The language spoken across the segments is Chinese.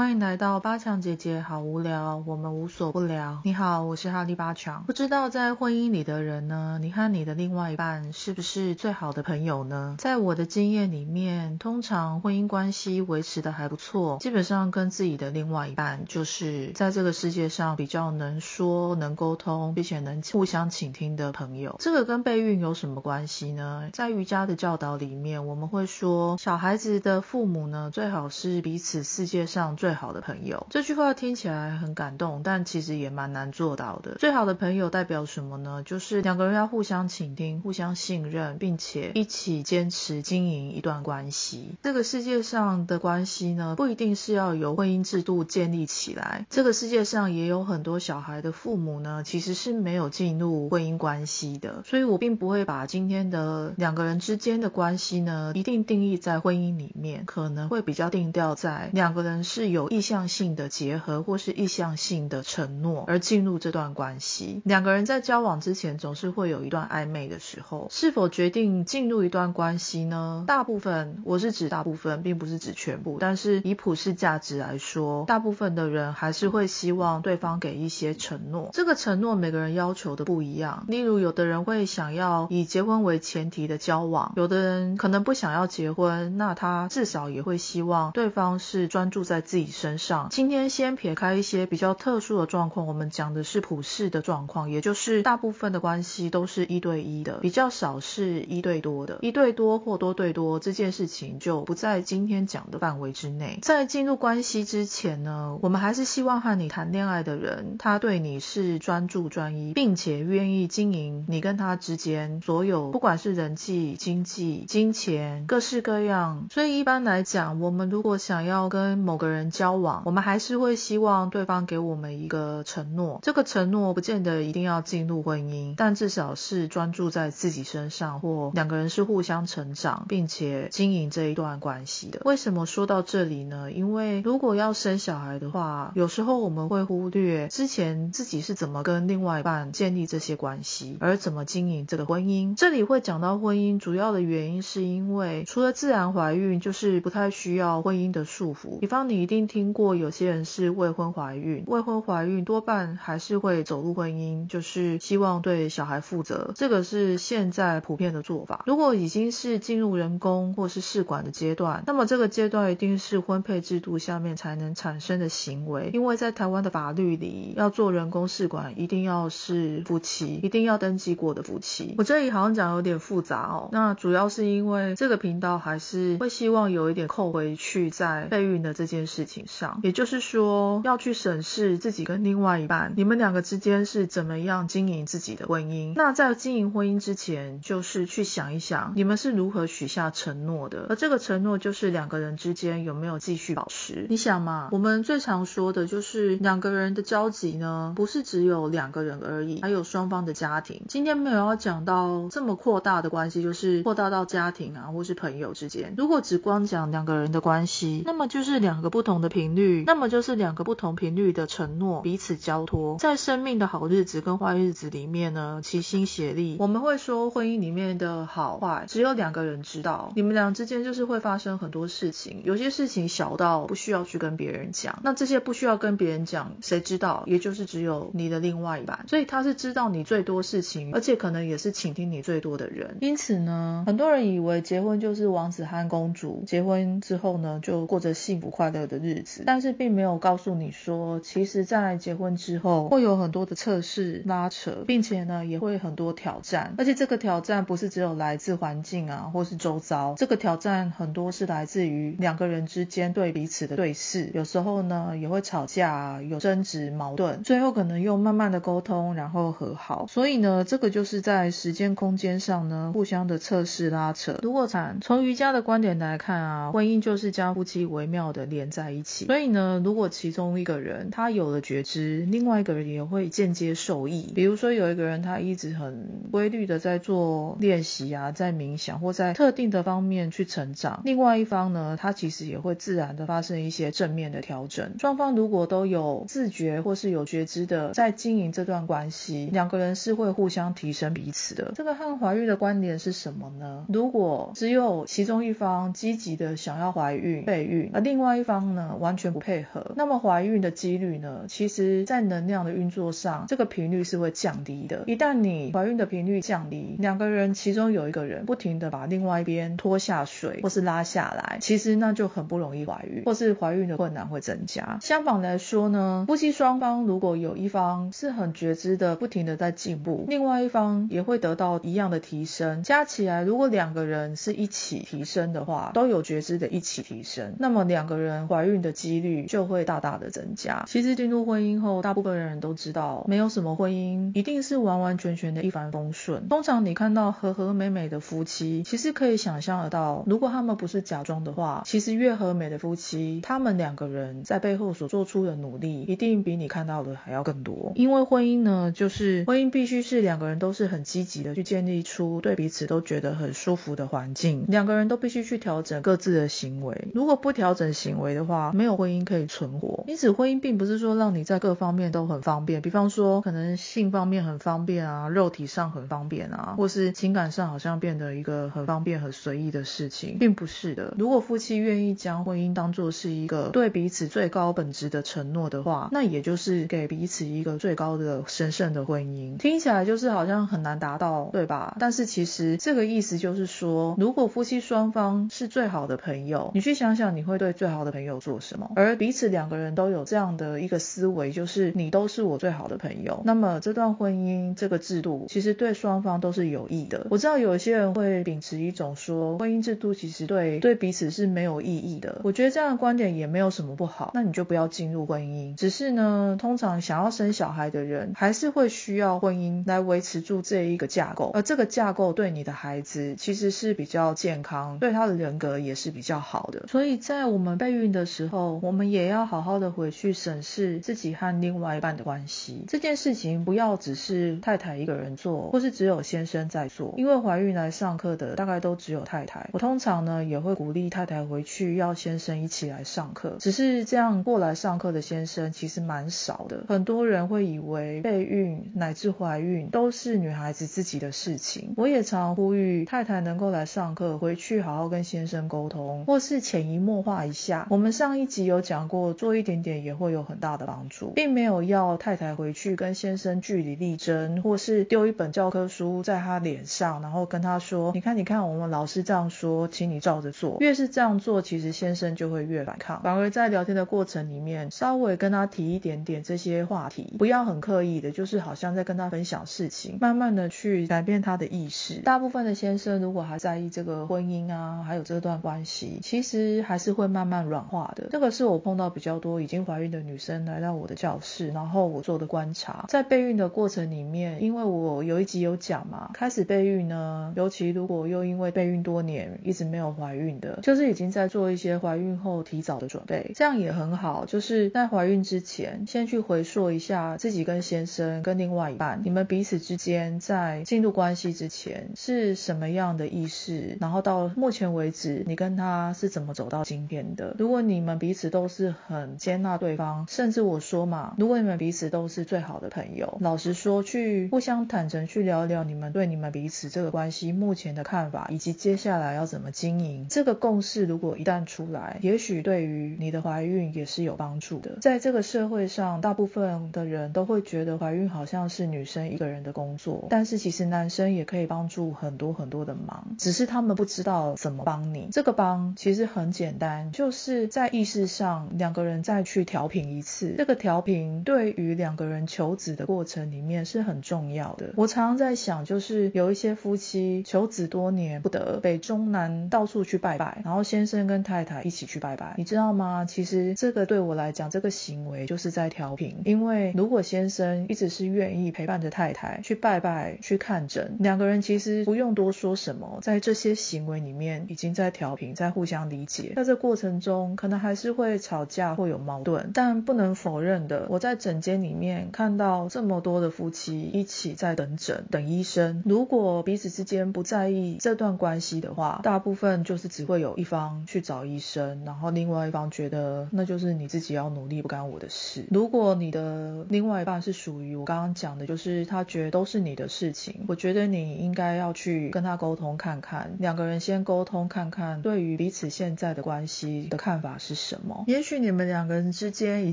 欢迎来到八强姐姐，好无聊，我们无所不聊。你好，我是哈利八强。不知道在婚姻里的人呢，你和你的另外一半是不是最好的朋友呢？在我的经验里面，通常婚姻关系维持的还不错，基本上跟自己的另外一半就是在这个世界上比较能说、能沟通，并且能互相倾听的朋友。这个跟备孕有什么关系呢？在瑜伽的教导里面，我们会说，小孩子的父母呢，最好是彼此世界上最。最好的朋友，这句话听起来很感动，但其实也蛮难做到的。最好的朋友代表什么呢？就是两个人要互相倾听、互相信任，并且一起坚持经营一段关系。这个世界上的关系呢，不一定是要由婚姻制度建立起来。这个世界上也有很多小孩的父母呢，其实是没有进入婚姻关系的。所以我并不会把今天的两个人之间的关系呢，一定定义在婚姻里面，可能会比较定调在两个人是有。意向性的结合或是意向性的承诺而进入这段关系，两个人在交往之前总是会有一段暧昧的时候。是否决定进入一段关系呢？大部分，我是指大部分，并不是指全部。但是以普世价值来说，大部分的人还是会希望对方给一些承诺。这个承诺每个人要求的不一样。例如，有的人会想要以结婚为前提的交往，有的人可能不想要结婚，那他至少也会希望对方是专注在自己。身上，今天先撇开一些比较特殊的状况，我们讲的是普世的状况，也就是大部分的关系都是一对一的，比较少是一对多的，一对多或多对多这件事情就不在今天讲的范围之内。在进入关系之前呢，我们还是希望和你谈恋爱的人，他对你是专注专一，并且愿意经营你跟他之间所有，不管是人际、经济、金钱，各式各样。所以一般来讲，我们如果想要跟某个人，交往，我们还是会希望对方给我们一个承诺。这个承诺不见得一定要进入婚姻，但至少是专注在自己身上，或两个人是互相成长，并且经营这一段关系的。为什么说到这里呢？因为如果要生小孩的话，有时候我们会忽略之前自己是怎么跟另外一半建立这些关系，而怎么经营这个婚姻。这里会讲到婚姻，主要的原因是因为除了自然怀孕，就是不太需要婚姻的束缚。比方你一定。听过有些人是未婚怀孕，未婚怀孕多半还是会走入婚姻，就是希望对小孩负责，这个是现在普遍的做法。如果已经是进入人工或是试管的阶段，那么这个阶段一定是婚配制度下面才能产生的行为，因为在台湾的法律里，要做人工试管一定要是夫妻，一定要登记过的夫妻。我这里好像讲有点复杂哦，那主要是因为这个频道还是会希望有一点扣回去在备孕的这件事。情上，也就是说要去审视自己跟另外一半，你们两个之间是怎么样经营自己的婚姻。那在经营婚姻之前，就是去想一想你们是如何许下承诺的，而这个承诺就是两个人之间有没有继续保持。你想嘛，我们最常说的就是两个人的交集呢，不是只有两个人而已，还有双方的家庭。今天没有要讲到这么扩大的关系，就是扩大到家庭啊，或是朋友之间。如果只光讲两个人的关系，那么就是两个不同的。频率，那么就是两个不同频率的承诺，彼此交托，在生命的好日子跟坏日子里面呢，齐心协力。我们会说，婚姻里面的好坏只有两个人知道，你们俩之间就是会发生很多事情，有些事情小到不需要去跟别人讲，那这些不需要跟别人讲，谁知道？也就是只有你的另外一半，所以他是知道你最多事情，而且可能也是倾听你最多的人。因此呢，很多人以为结婚就是王子和公主，结婚之后呢，就过着幸福快乐的日日子。但是并没有告诉你说，其实，在结婚之后会有很多的测试拉扯，并且呢，也会很多挑战。而且这个挑战不是只有来自环境啊，或是周遭，这个挑战很多是来自于两个人之间对彼此的对视。有时候呢，也会吵架，有争执、矛盾，最后可能又慢慢的沟通，然后和好。所以呢，这个就是在时间空间上呢，互相的测试拉扯。如果从从瑜伽的观点来看啊，婚姻就是将夫妻微妙的连在一起。所以呢，如果其中一个人他有了觉知，另外一个人也会间接受益。比如说有一个人他一直很规律的在做练习啊，在冥想或在特定的方面去成长，另外一方呢，他其实也会自然的发生一些正面的调整。双方如果都有自觉或是有觉知的在经营这段关系，两个人是会互相提升彼此的。这个和怀孕的关联是什么呢？如果只有其中一方积极的想要怀孕备孕，而另外一方呢？呢完全不配合，那么怀孕的几率呢，其实在能量的运作上，这个频率是会降低的。一旦你怀孕的频率降低，两个人其中有一个人不停的把另外一边拖下水或是拉下来，其实那就很不容易怀孕，或是怀孕的困难会增加。相反来说呢，夫妻双方如果有一方是很觉知的，不停的在进步，另外一方也会得到一样的提升，加起来如果两个人是一起提升的话，都有觉知的一起提升，那么两个人怀孕的几率就会大大的增加。其实进入婚姻后，大部分人都知道，没有什么婚姻一定是完完全全的一帆风顺。通常你看到和和美美的夫妻，其实可以想象得到，如果他们不是假装的话，其实越和美的夫妻，他们两个人在背后所做出的努力，一定比你看到的还要更多。因为婚姻呢，就是婚姻必须是两个人都是很积极的去建立出对彼此都觉得很舒服的环境，两个人都必须去调整各自的行为。如果不调整行为的话，没有婚姻可以存活。因此，婚姻并不是说让你在各方面都很方便，比方说可能性方面很方便啊，肉体上很方便啊，或是情感上好像变得一个很方便、很随意的事情，并不是的。如果夫妻愿意将婚姻当做是一个对彼此最高本质的承诺的话，那也就是给彼此一个最高的神圣的婚姻。听起来就是好像很难达到，对吧？但是其实这个意思就是说，如果夫妻双方是最好的朋友，你去想想你会对最好的朋友做什么？而彼此两个人都有这样的一个思维，就是你都是我最好的朋友。那么这段婚姻这个制度，其实对双方都是有益的。我知道有些人会秉持一种说，婚姻制度其实对对彼此是没有意义的。我觉得这样的观点也没有什么不好，那你就不要进入婚姻。只是呢，通常想要生小孩的人，还是会需要婚姻来维持住这一个架构，而这个架构对你的孩子其实是比较健康，对他的人格也是比较好的。所以在我们备孕的时候，我们也要好好的回去审视自己和另外一半的关系。这件事情不要只是太太一个人做，或是只有先生在做，因为怀孕来上课的大概都只有太太。我通常呢也会鼓励太太回去要先生一起来上课，只是这样过来上课的先生其实蛮少的。很多人会以为备孕乃至怀孕都是女孩子自己的事情。我也常呼吁太太能够来上课，回去好好跟先生沟通，或是潜移默化一下。我们上上一集有讲过，做一点点也会有很大的帮助，并没有要太太回去跟先生据理力争，或是丢一本教科书在他脸上，然后跟他说：“你看，你看，我们老师这样说，请你照着做。”越是这样做，其实先生就会越反抗。反而在聊天的过程里面，稍微跟他提一点点这些话题，不要很刻意的，就是好像在跟他分享事情，慢慢的去改变他的意识。大部分的先生如果还在意这个婚姻啊，还有这段关系，其实还是会慢慢软化的。这个是我碰到比较多已经怀孕的女生来到我的教室，然后我做的观察，在备孕的过程里面，因为我有一集有讲嘛，开始备孕呢，尤其如果又因为备孕多年一直没有怀孕的，就是已经在做一些怀孕后提早的准备，这样也很好。就是在怀孕之前，先去回溯一下自己跟先生跟另外一半，你们彼此之间在进入关系之前是什么样的意识，然后到目前为止，你跟他是怎么走到今天的？如果你们彼此都是很接纳对方，甚至我说嘛，如果你们彼此都是最好的朋友，老实说，去互相坦诚去聊聊你们对你们彼此这个关系目前的看法，以及接下来要怎么经营，这个共识如果一旦出来，也许对于你的怀孕也是有帮助的。在这个社会上，大部分的人都会觉得怀孕好像是女生一个人的工作，但是其实男生也可以帮助很多很多的忙，只是他们不知道怎么帮你。这个帮其实很简单，就是在意识上两个人再去调频一次。这个调频对于两个人求子的过程里面是很重要的。我常常在想，就是有一些夫妻求子多年不得，北中南到处去拜拜，然后先生跟太太一起去拜拜，你知道吗？其实这个对我来讲，这个行为就是在调频。因为如果先生一直是愿意陪伴着太太去拜拜、去看诊，两个人其实不用多说什么，在这些行为里面已经在调频，在互相理解。在这过程中，可能还是会吵架，会有矛盾，但不能否认的，我在诊间里面看到这么多的夫妻一起在等诊、等医生。如果彼此之间不在意这段关系的话，大部分就是只会有一方去找医生，然后另外一方觉得那就是你自己要努力，不干我的事。如果你的另外一半是属于我刚刚讲的，就是他觉得都是你的事情，我觉得你应该要去跟他沟通看看，两个人先沟通看看，对于彼此现在的关系的看法是。是什么？也许你们两个人之间已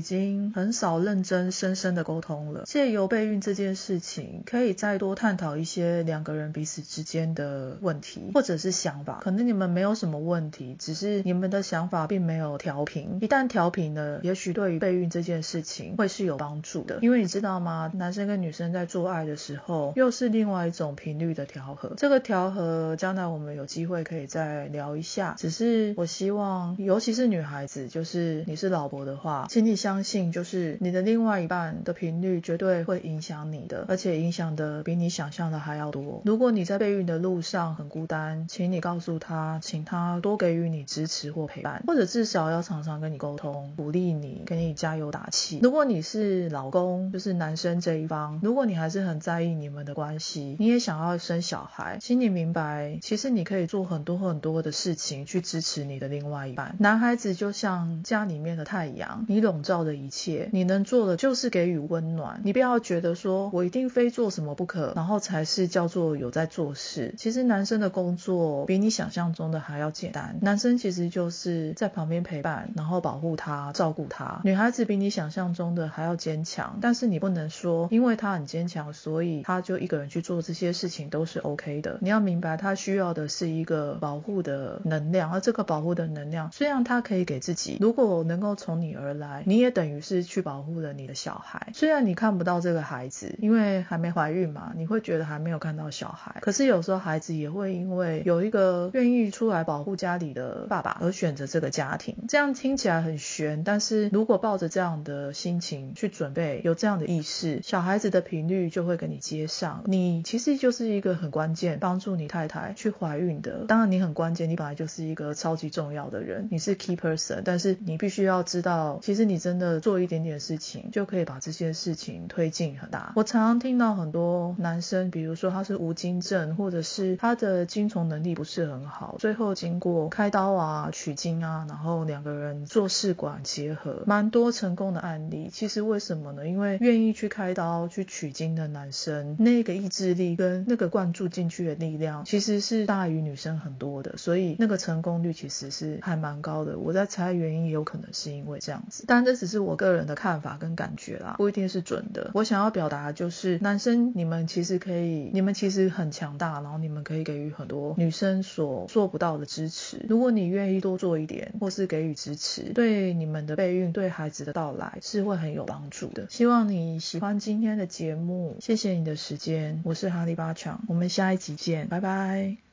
经很少认真、深深的沟通了。借由备孕这件事情，可以再多探讨一些两个人彼此之间的问题，或者是想法。可能你们没有什么问题，只是你们的想法并没有调平。一旦调平了，也许对于备孕这件事情会是有帮助的。因为你知道吗？男生跟女生在做爱的时候，又是另外一种频率的调和。这个调和，将来我们有机会可以再聊一下。只是我希望，尤其是女孩子，就是你是老婆的话，请你相信，就是你的另外一半的频率绝对会影响你的，而且影响的比你想象的还要多。如果你在备孕的路上很孤单，请你告诉他，请他多给予你支持或陪伴，或者至少要常常跟你沟通，鼓励你，给你加油打气。如果你是老公，就是男生这一方，如果你还是很在意你们的关系，你也想要生小孩，请你明白，其实你可以做很多很多的事情去支持你的另外一半。男孩子就像家里面的太阳，你笼罩的一切，你能做的就是给予温暖。你不要觉得说我一定非做什么不可，然后才是叫做有在做事。其实男生的工作比你想象中的还要简单，男生其实就是在旁边陪伴，然后保护他、照顾他。女孩子比你想象中的还要坚强，但是你不能说因为他很坚强，所以他就一个人去做这些事情都是 OK 的。你要明白，他需要的是一个保护的能量，而这个保护的能量虽然他可以给自己，如果能够从你而来，你也等于是去保护了你的小孩。虽然你看不到这个孩子，因为还没怀孕嘛，你会觉得还没有看到小孩。可是有时候孩子也会因为有一个愿意出来保护家里的爸爸而选择这个家庭。这样听起来很悬，但是如果抱着这样的心情去准备，有这样的意识，小孩子的频率就会跟你接上。你其实就是一个很关键，帮助你太太去怀孕的。当然你很关键，你本来就是一个超级重要的人，你是 key person。但是你必须要知道，其实你真的做一点点事情，就可以把这些事情推进很大。我常常听到很多男生，比如说他是无精症，或者是他的精虫能力不是很好，最后经过开刀啊、取精啊，然后两个人做试管结合，蛮多成功的案例。其实为什么呢？因为愿意去开刀去取精的男生，那个意志力跟那个灌注进去的力量，其实是大于女生很多的，所以那个成功率其实是还蛮高的。我在猜原因也有可能是因为这样子，但这只是我个人的看法跟感觉啦，不一定是准的。我想要表达的就是，男生你们其实可以，你们其实很强大，然后你们可以给予很多女生所做不到的支持。如果你愿意多做一点，或是给予支持，对你们的备孕，对孩子的到来是会很有帮助的。希望你喜欢今天的节目，谢谢你的时间，我是哈利巴强，我们下一集见，拜拜。